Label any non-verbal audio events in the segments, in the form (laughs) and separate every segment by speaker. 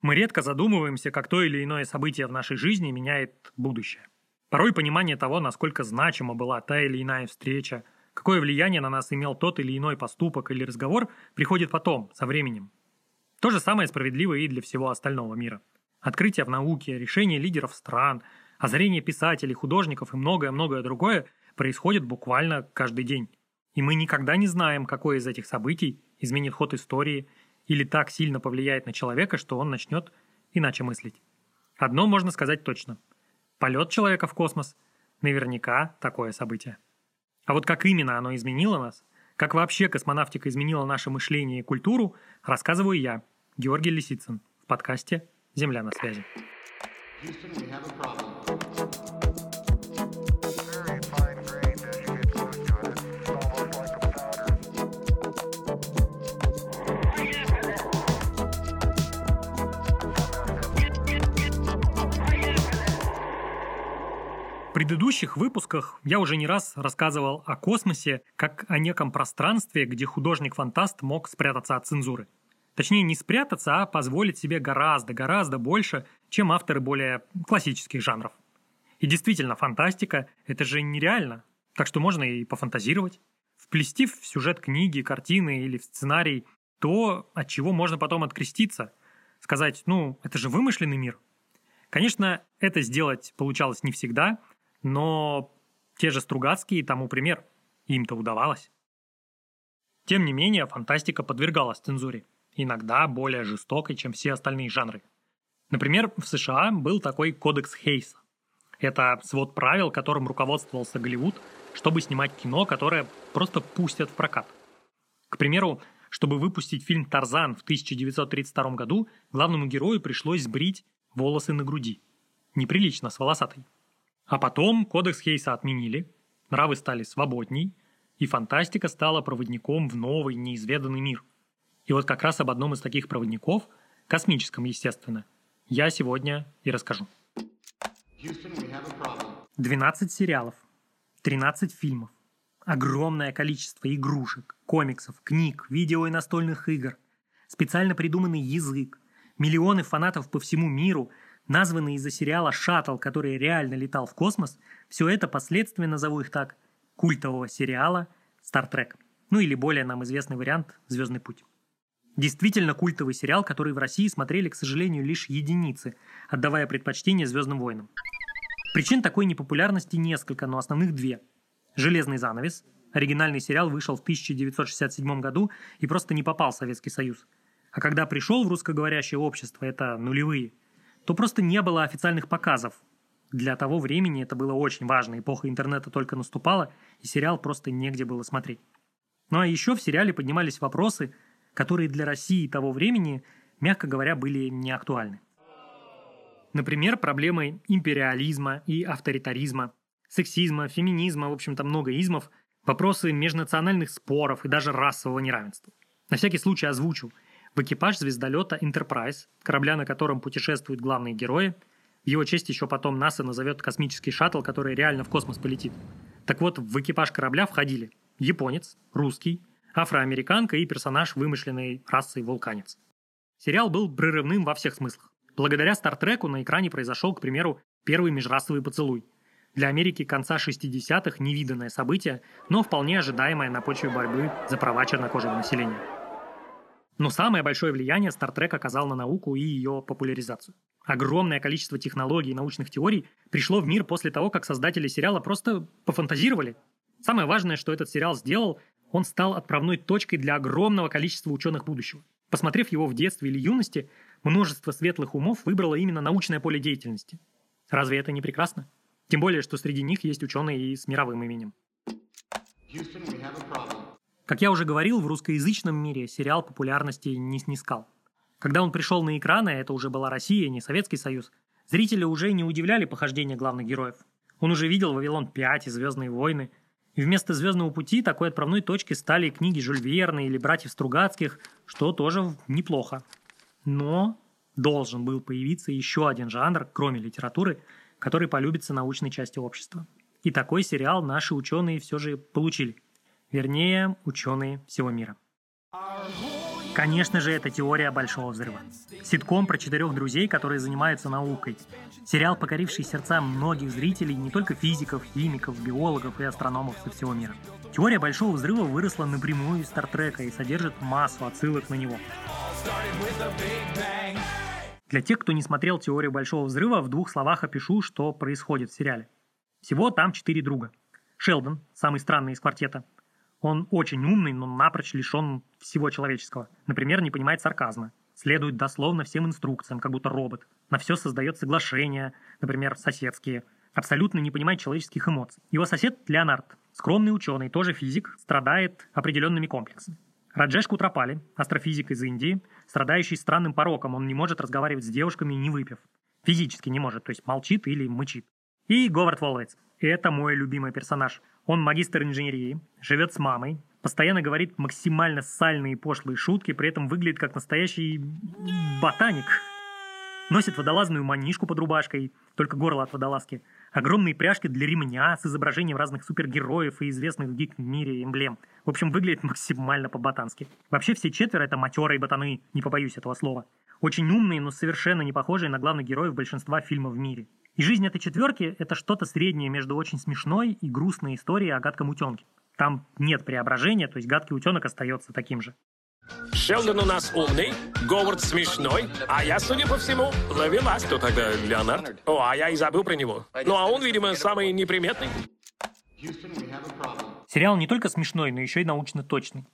Speaker 1: Мы редко задумываемся, как то или иное событие в нашей жизни меняет будущее. Порой понимание того, насколько значима была та или иная встреча, какое влияние на нас имел тот или иной поступок или разговор, приходит потом, со временем. То же самое справедливо и для всего остального мира. Открытия в науке, решения лидеров стран, озарение писателей, художников и многое-многое другое происходит буквально каждый день. И мы никогда не знаем, какое из этих событий изменит ход истории или так сильно повлияет на человека, что он начнет иначе мыслить. Одно можно сказать точно. Полет человека в космос – наверняка такое событие. А вот как именно оно изменило нас, как вообще космонавтика изменила наше мышление и культуру, рассказываю я, Георгий Лисицын, в подкасте «Земля на связи». Houston, we have a problem. Предыдущих выпусках я уже не раз рассказывал о космосе как о неком пространстве, где художник-фантаст мог спрятаться от цензуры. Точнее, не спрятаться, а позволить себе гораздо, гораздо больше, чем авторы более классических жанров. И действительно, фантастика – это же нереально, так что можно и пофантазировать. Вплести в сюжет книги, картины или в сценарий то, от чего можно потом откреститься. Сказать, ну, это же вымышленный мир. Конечно, это сделать получалось не всегда, но те же Стругацкие тому пример. Им-то удавалось. Тем не менее, фантастика подвергалась цензуре, иногда более жестокой, чем все остальные жанры. Например, в США был такой кодекс Хейса. Это свод правил, которым руководствовался Голливуд, чтобы снимать кино, которое просто пустят в прокат. К примеру, чтобы выпустить фильм «Тарзан» в 1932 году, главному герою пришлось сбрить волосы на груди. Неприлично с волосатой. А потом кодекс Хейса отменили, нравы стали свободней, и фантастика стала проводником в новый, неизведанный мир. И вот как раз об одном из таких проводников, космическом, естественно, я сегодня и расскажу. 12 сериалов, 13 фильмов, огромное количество игрушек, комиксов, книг, видео и настольных игр, специально придуманный язык, миллионы фанатов по всему миру – названный из-за сериала «Шаттл», который реально летал в космос, все это последствия, назову их так, культового сериала «Стар Трек». Ну или более нам известный вариант «Звездный путь». Действительно культовый сериал, который в России смотрели, к сожалению, лишь единицы, отдавая предпочтение «Звездным войнам». Причин такой непопулярности несколько, но основных две. «Железный занавес», оригинальный сериал вышел в 1967 году и просто не попал в Советский Союз. А когда пришел в русскоговорящее общество, это нулевые – то просто не было официальных показов. Для того времени это было очень важно, эпоха интернета только наступала, и сериал просто негде было смотреть. Ну а еще в сериале поднимались вопросы, которые для России того времени, мягко говоря, были не актуальны. Например, проблемы империализма и авторитаризма, сексизма, феминизма, в общем-то много измов, вопросы межнациональных споров и даже расового неравенства. На всякий случай озвучу – в экипаж звездолета Enterprise, корабля, на котором путешествуют главные герои. В его честь еще потом НАСА назовет космический шаттл, который реально в космос полетит. Так вот, в экипаж корабля входили японец, русский, афроамериканка и персонаж вымышленной расы вулканец. Сериал был прерывным во всех смыслах. Благодаря Стартреку на экране произошел, к примеру, первый межрасовый поцелуй. Для Америки конца 60-х невиданное событие, но вполне ожидаемое на почве борьбы за права чернокожего населения. Но самое большое влияние Trek оказал на науку и ее популяризацию. Огромное количество технологий и научных теорий пришло в мир после того, как создатели сериала просто пофантазировали. Самое важное, что этот сериал сделал, он стал отправной точкой для огромного количества ученых будущего. Посмотрев его в детстве или юности, множество светлых умов выбрало именно научное поле деятельности. Разве это не прекрасно? Тем более, что среди них есть ученые и с мировым именем. Houston, как я уже говорил, в русскоязычном мире сериал популярности не снискал. Когда он пришел на экраны, это уже была Россия, не Советский Союз, зрители уже не удивляли похождения главных героев. Он уже видел «Вавилон-5» и «Звездные войны». И вместо «Звездного пути» такой отправной точкой стали книги Жюль Верна или «Братьев Стругацких», что тоже неплохо. Но должен был появиться еще один жанр, кроме литературы, который полюбится научной части общества. И такой сериал наши ученые все же получили – Вернее, ученые всего мира. Конечно же, это теория Большого Взрыва. Ситком про четырех друзей, которые занимаются наукой. Сериал, покоривший сердца многих зрителей, не только физиков, химиков, биологов и астрономов со всего мира. Теория Большого Взрыва выросла напрямую из Стартрека и содержит массу отсылок на него. Для тех, кто не смотрел «Теорию Большого Взрыва», в двух словах опишу, что происходит в сериале. Всего там четыре друга. Шелдон, самый странный из квартета. Он очень умный, но напрочь лишен всего человеческого. Например, не понимает сарказма. Следует дословно всем инструкциям, как будто робот. На все создает соглашения, например, соседские. Абсолютно не понимает человеческих эмоций. Его сосед Леонард, скромный ученый, тоже физик, страдает определенными комплексами. Раджеш Кутрапали, астрофизик из Индии, страдающий странным пороком, он не может разговаривать с девушками, не выпив. Физически не может, то есть молчит или мычит. И Говард Волвейц. Это мой любимый персонаж. Он магистр инженерии, живет с мамой, постоянно говорит максимально сальные и пошлые шутки, при этом выглядит как настоящий ботаник. Носит водолазную манишку под рубашкой, только горло от водолазки. Огромные пряжки для ремня с изображением разных супергероев и известных в гик-мире эмблем. В общем, выглядит максимально по-ботански. Вообще все четверо это матерые ботаны, не побоюсь этого слова. Очень умные, но совершенно не похожие на главных героев большинства фильмов в мире. И жизнь этой четверки – это что-то среднее между очень смешной и грустной историей о гадком утенке. Там нет преображения, то есть гадкий утенок остается таким же.
Speaker 2: Шелдон у нас умный, Говард смешной, а я, судя по всему, ловелас. Кто тогда Леонард? О, а я и забыл про него. Ну, а он, видимо, самый неприметный.
Speaker 1: Сериал не только смешной, но еще и научно точный.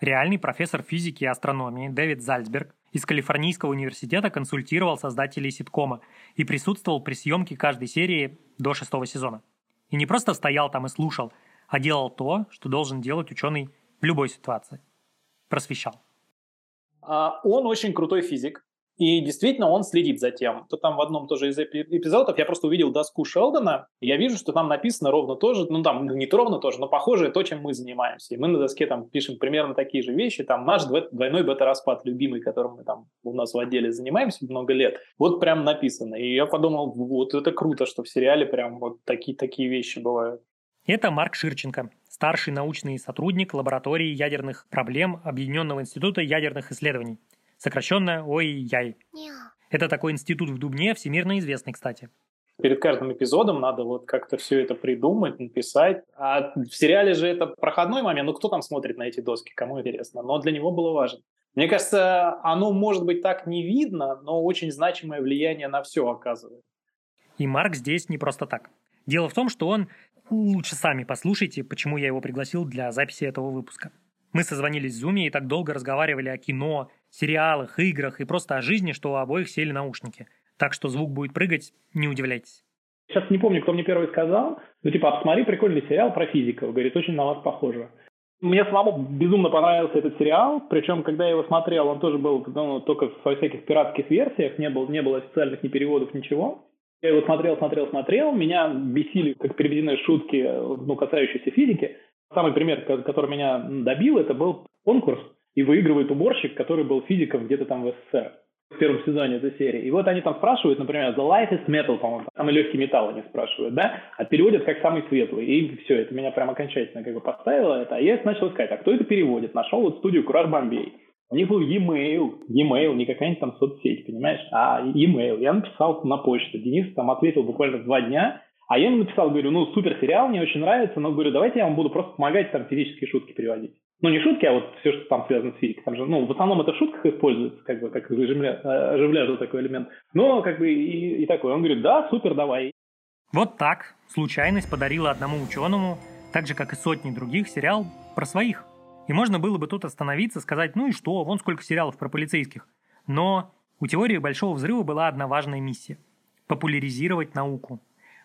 Speaker 1: Реальный профессор физики и астрономии Дэвид Зальцберг из Калифорнийского университета консультировал создателей ситкома и присутствовал при съемке каждой серии до шестого сезона. И не просто стоял там и слушал, а делал то, что должен делать ученый в любой ситуации. Просвещал.
Speaker 3: А, он очень крутой физик, и действительно, он следит за тем. То там в одном тоже из эпизодов я просто увидел доску Шелдона, и я вижу, что там написано ровно то же, ну там не то ровно то же, но похожее то, чем мы занимаемся. И мы на доске там пишем примерно такие же вещи. Там наш двойной бета-распад любимый, которым мы там у нас в отделе занимаемся много лет, вот прям написано. И я подумал, вот это круто, что в сериале прям вот такие, такие вещи бывают.
Speaker 1: Это Марк Ширченко, старший научный сотрудник лаборатории ядерных проблем Объединенного института ядерных исследований сокращенно ОИЯЙ. Это такой институт в Дубне, всемирно известный, кстати.
Speaker 3: Перед каждым эпизодом надо вот как-то все это придумать, написать. А в сериале же это проходной момент. Ну, кто там смотрит на эти доски, кому интересно. Но для него было важно. Мне кажется, оно может быть так не видно, но очень значимое влияние на все оказывает.
Speaker 1: И Марк здесь не просто так. Дело в том, что он... Лучше сами послушайте, почему я его пригласил для записи этого выпуска. Мы созвонились в Zoom и так долго разговаривали о кино, сериалах, играх и просто о жизни, что у обоих сели наушники. Так что звук будет прыгать, не удивляйтесь.
Speaker 3: Сейчас не помню, кто мне первый сказал, ну типа, а посмотри, прикольный сериал про физиков, говорит, очень на вас похоже. Мне самому безумно понравился этот сериал, причем, когда я его смотрел, он тоже был ну, только во всяких пиратских версиях, не было, не было официальных ни переводов, ничего. Я его смотрел, смотрел, смотрел, меня бесили, как переведены шутки, ну, касающиеся физики. Самый пример, который меня добил, это был конкурс и выигрывает уборщик, который был физиком где-то там в СССР в первом сезоне этой серии. И вот они там спрашивают, например, the lightest metal, по-моему, самый легкий металл они спрашивают, да, а переводят как самый светлый. И все, это меня прям окончательно как бы поставило это. А я начал искать, а кто это переводит? Нашел вот студию Кураж Бомбей. У них был e-mail, e-mail, не какая-нибудь там соцсеть, понимаешь, а e-mail. Я написал на почту. Денис там ответил буквально два дня, а я ему написал, говорю, ну, супер сериал, мне очень нравится, но, говорю, давайте я вам буду просто помогать там физические шутки переводить. Ну, не шутки, а вот все, что там связано с физикой. Там же, ну, в основном это в шутках используется, как бы, как оживля, оживляжу такой элемент. Но, как бы, и, и такой. Он говорит, да, супер, давай.
Speaker 1: Вот так случайность подарила одному ученому, так же, как и сотни других, сериал про своих. И можно было бы тут остановиться, сказать, ну и что, вон сколько сериалов про полицейских. Но у теории Большого Взрыва была одна важная миссия – популяризировать науку.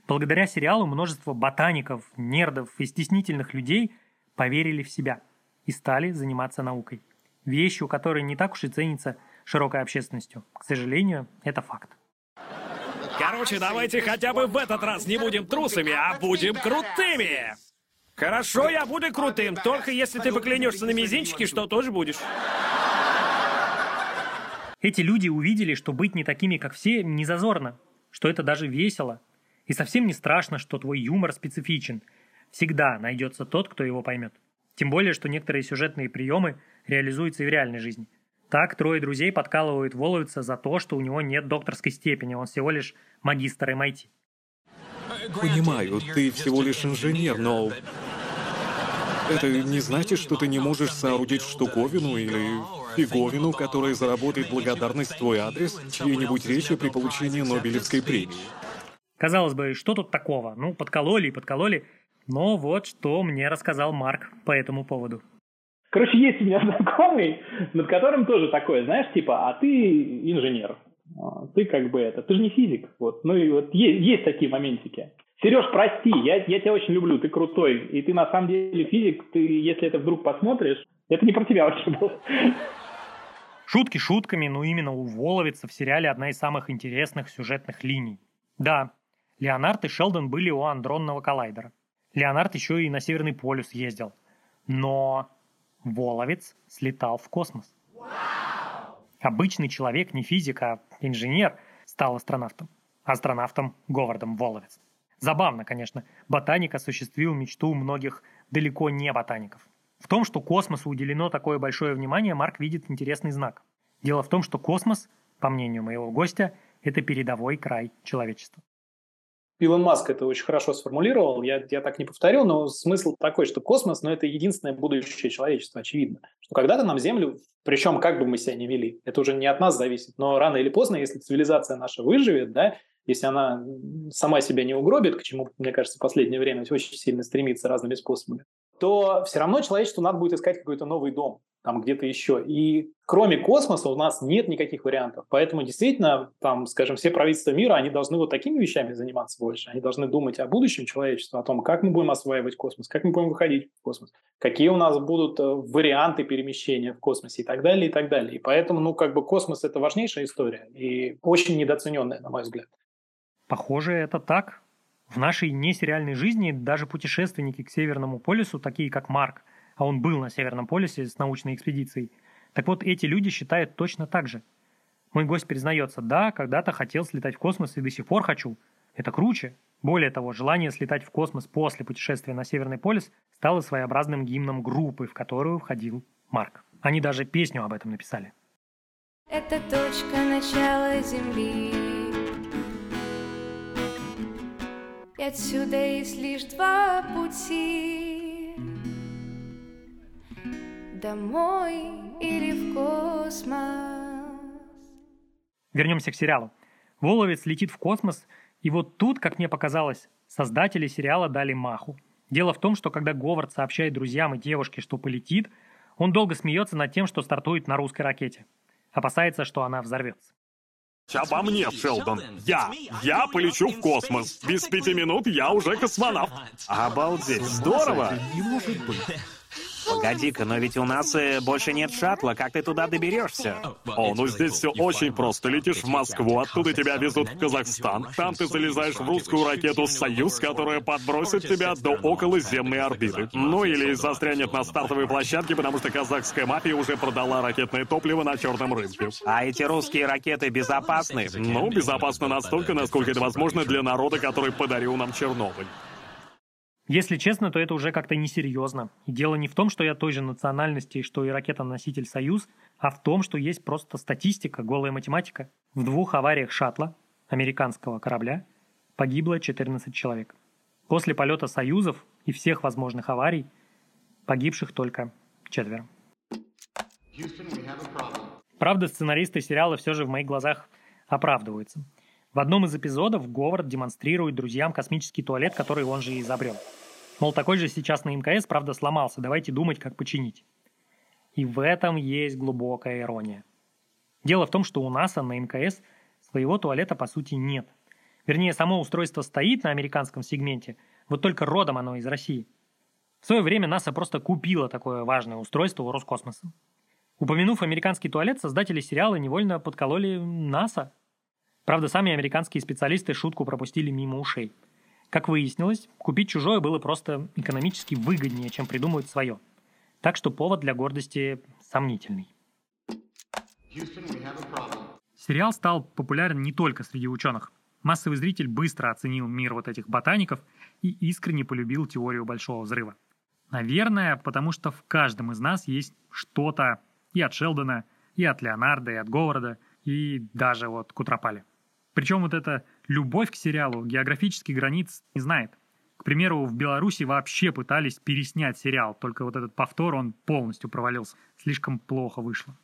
Speaker 1: Благодаря сериалу множество ботаников, нердов и стеснительных людей поверили в себя и стали заниматься наукой. Вещью, которая не так уж и ценится широкой общественностью. К сожалению, это факт.
Speaker 2: Короче, давайте хотя бы в этот раз не будем трусами, а будем крутыми. Хорошо, я буду крутым, только если ты поклянешься на мизинчике, что тоже будешь.
Speaker 1: Эти люди увидели, что быть не такими, как все, не зазорно, что это даже весело, и совсем не страшно, что твой юмор специфичен. Всегда найдется тот, кто его поймет. Тем более, что некоторые сюжетные приемы реализуются и в реальной жизни. Так трое друзей подкалывают Воловица за то, что у него нет докторской степени, он всего лишь магистр MIT.
Speaker 4: Понимаю, ты всего лишь инженер, но... Это не значит, что ты не можешь соорудить штуковину или фиговину, которая заработает благодарность в твой адрес чьей-нибудь речи при получении Нобелевской премии.
Speaker 1: Казалось бы, что тут такого? Ну, подкололи и подкололи. Но вот что мне рассказал Марк по этому поводу.
Speaker 5: Короче, есть у меня (laughs) знакомый, над которым тоже такое, знаешь, типа, а ты инженер, а, ты как бы это, ты же не физик, вот, ну и вот есть, есть такие моментики. Сереж, прости, я, я тебя очень люблю, ты крутой, и ты на самом деле физик, ты, если это вдруг посмотришь, это не про тебя вообще было.
Speaker 1: Шутки шутками, но именно у Воловица в сериале одна из самых интересных сюжетных линий. Да, Леонард и Шелдон были у андронного коллайдера. Леонард еще и на Северный полюс ездил. Но Воловец слетал в космос. Обычный человек, не физик, а инженер, стал астронавтом. Астронавтом Говардом Воловец. Забавно, конечно, ботаник осуществил мечту многих далеко не ботаников. В том, что космосу уделено такое большое внимание, Марк видит интересный знак. Дело в том, что космос, по мнению моего гостя, это передовой край человечества.
Speaker 3: Илон Маск это очень хорошо сформулировал, я, я так не повторю, но смысл такой, что космос, ну, это единственное будущее человечества, очевидно. Что когда-то нам Землю, причем как бы мы себя не вели, это уже не от нас зависит, но рано или поздно, если цивилизация наша выживет, да, если она сама себя не угробит, к чему, мне кажется, в последнее время очень сильно стремится разными способами, то все равно человечеству надо будет искать какой-то новый дом там где-то еще. И кроме космоса у нас нет никаких вариантов. Поэтому действительно, там, скажем, все правительства мира, они должны вот такими вещами заниматься больше. Они должны думать о будущем человечества, о том, как мы будем осваивать космос, как мы будем выходить в космос, какие у нас будут э, варианты перемещения в космосе и так далее, и так далее. И поэтому, ну, как бы космос – это важнейшая история и очень недооцененная, на мой взгляд.
Speaker 1: Похоже, это так. В нашей несериальной жизни даже путешественники к Северному полюсу, такие как Марк, а он был на Северном полюсе с научной экспедицией, так вот эти люди считают точно так же. Мой гость признается, да, когда-то хотел слетать в космос и до сих пор хочу. Это круче. Более того, желание слетать в космос после путешествия на Северный полюс стало своеобразным гимном группы, в которую входил Марк. Они даже песню об этом написали.
Speaker 6: Это точка начала Земли. И отсюда есть лишь два пути Домой или в космос
Speaker 1: Вернемся к сериалу. Воловец летит в космос, и вот тут, как мне показалось, создатели сериала дали маху. Дело в том, что когда Говард сообщает друзьям и девушке, что полетит, он долго смеется над тем, что стартует на русской ракете. Опасается, что она взорвется.
Speaker 4: Обо мне, Шелдон. Я. Я полечу в космос. Без пяти минут я уже космонавт.
Speaker 2: Обалдеть, здорово! Не может быть. Погоди-ка, но ведь у нас э, больше нет шаттла, как ты туда доберешься?
Speaker 4: О, ну здесь все очень просто. Летишь в Москву, оттуда тебя везут в Казахстан. Там ты залезаешь в русскую ракету «Союз», которая подбросит тебя до околоземной орбиты. Ну или застрянет на стартовой площадке, потому что казахская мафия уже продала ракетное топливо на черном рынке.
Speaker 2: А эти русские ракеты безопасны?
Speaker 4: Ну, безопасно настолько, насколько это возможно для народа, который подарил нам Чернобыль.
Speaker 1: Если честно, то это уже как-то несерьезно. И дело не в том, что я той же национальности, что и ракета-носитель «Союз», а в том, что есть просто статистика, голая математика. В двух авариях шаттла, американского корабля, погибло 14 человек. После полета «Союзов» и всех возможных аварий погибших только четверо. Правда, сценаристы сериала все же в моих глазах оправдываются. В одном из эпизодов Говард демонстрирует друзьям космический туалет, который он же и изобрел. Мол, такой же сейчас на МКС, правда, сломался, давайте думать, как починить. И в этом есть глубокая ирония. Дело в том, что у НАСА на МКС своего туалета по сути нет. Вернее, само устройство стоит на американском сегменте, вот только родом оно из России. В свое время НАСА просто купила такое важное устройство у Роскосмоса. Упомянув американский туалет, создатели сериала невольно подкололи НАСА. Правда, сами американские специалисты шутку пропустили мимо ушей – как выяснилось, купить чужое было просто экономически выгоднее, чем придумывать свое. Так что повод для гордости сомнительный. Сериал стал популярен не только среди ученых. Массовый зритель быстро оценил мир вот этих ботаников и искренне полюбил теорию Большого Взрыва. Наверное, потому что в каждом из нас есть что-то и от Шелдона, И от Леонардо, и от Говарда, и даже вот Кутропали. Причем вот эта любовь к сериалу географических границ не знает. К примеру, в Беларуси вообще пытались переснять сериал, только вот этот повтор, он полностью провалился. Слишком плохо вышло.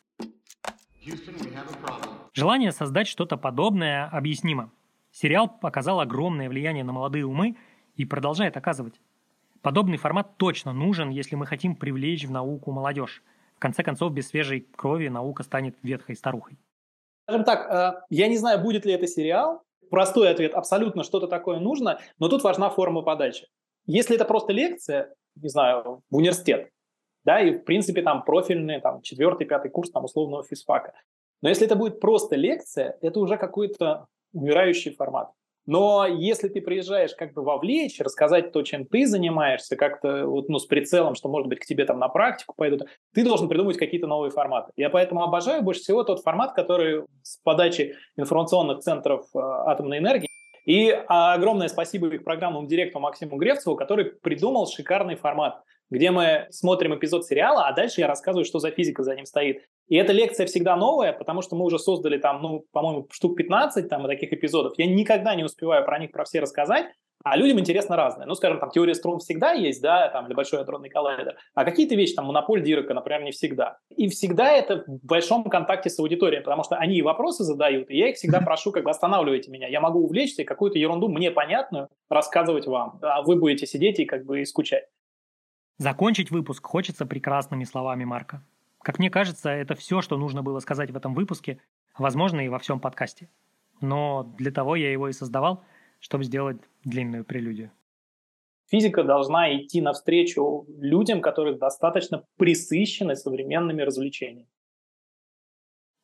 Speaker 1: Желание создать что-то подобное объяснимо. Сериал оказал огромное влияние на молодые умы и продолжает оказывать. Подобный формат точно нужен, если мы хотим привлечь в науку молодежь. В конце концов, без свежей крови наука станет ветхой старухой.
Speaker 3: Скажем так, э, я не знаю, будет ли это сериал. Простой ответ – абсолютно что-то такое нужно, но тут важна форма подачи. Если это просто лекция, не знаю, в университет, да, и в принципе там профильный, там четвертый, пятый курс там условного физфака. Но если это будет просто лекция, это уже какой-то умирающий формат. Но если ты приезжаешь как бы вовлечь, рассказать то, чем ты занимаешься, как-то вот, ну, с прицелом, что, может быть, к тебе там на практику пойдут, ты должен придумать какие-то новые форматы. Я поэтому обожаю больше всего тот формат, который с подачи информационных центров э, атомной энергии. И огромное спасибо их программному директору Максиму Гревцеву, который придумал шикарный формат – где мы смотрим эпизод сериала, а дальше я рассказываю, что за физика за ним стоит. И эта лекция всегда новая, потому что мы уже создали там, ну, по-моему, штук 15 там таких эпизодов. Я никогда не успеваю про них про все рассказать, а людям интересно разное. Ну, скажем, там теория струн всегда есть, да, там для большой адронный коллайдер, а какие-то вещи, там монополь Дирака, например, не всегда. И всегда это в большом контакте с аудиторией, потому что они вопросы задают, и я их всегда (laughs) прошу, как бы останавливайте меня. Я могу увлечься и какую-то ерунду мне понятную рассказывать вам, а вы будете сидеть и как бы и скучать.
Speaker 1: Закончить выпуск хочется прекрасными словами Марка. Как мне кажется, это все, что нужно было сказать в этом выпуске, возможно, и во всем подкасте. Но для того я его и создавал, чтобы сделать длинную прелюдию.
Speaker 3: Физика должна идти навстречу людям, которые достаточно присыщены современными развлечениями.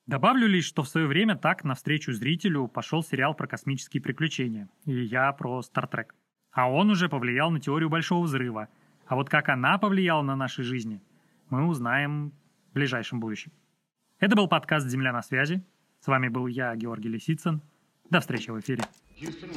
Speaker 1: Добавлю лишь, что в свое время так навстречу зрителю пошел сериал про космические приключения, и я про Стартрек. А он уже повлиял на теорию Большого Взрыва – а вот как она повлияла на наши жизни, мы узнаем в ближайшем будущем. Это был подкаст «Земля на связи». С вами был я, Георгий Лисицын. До встречи в эфире. Houston,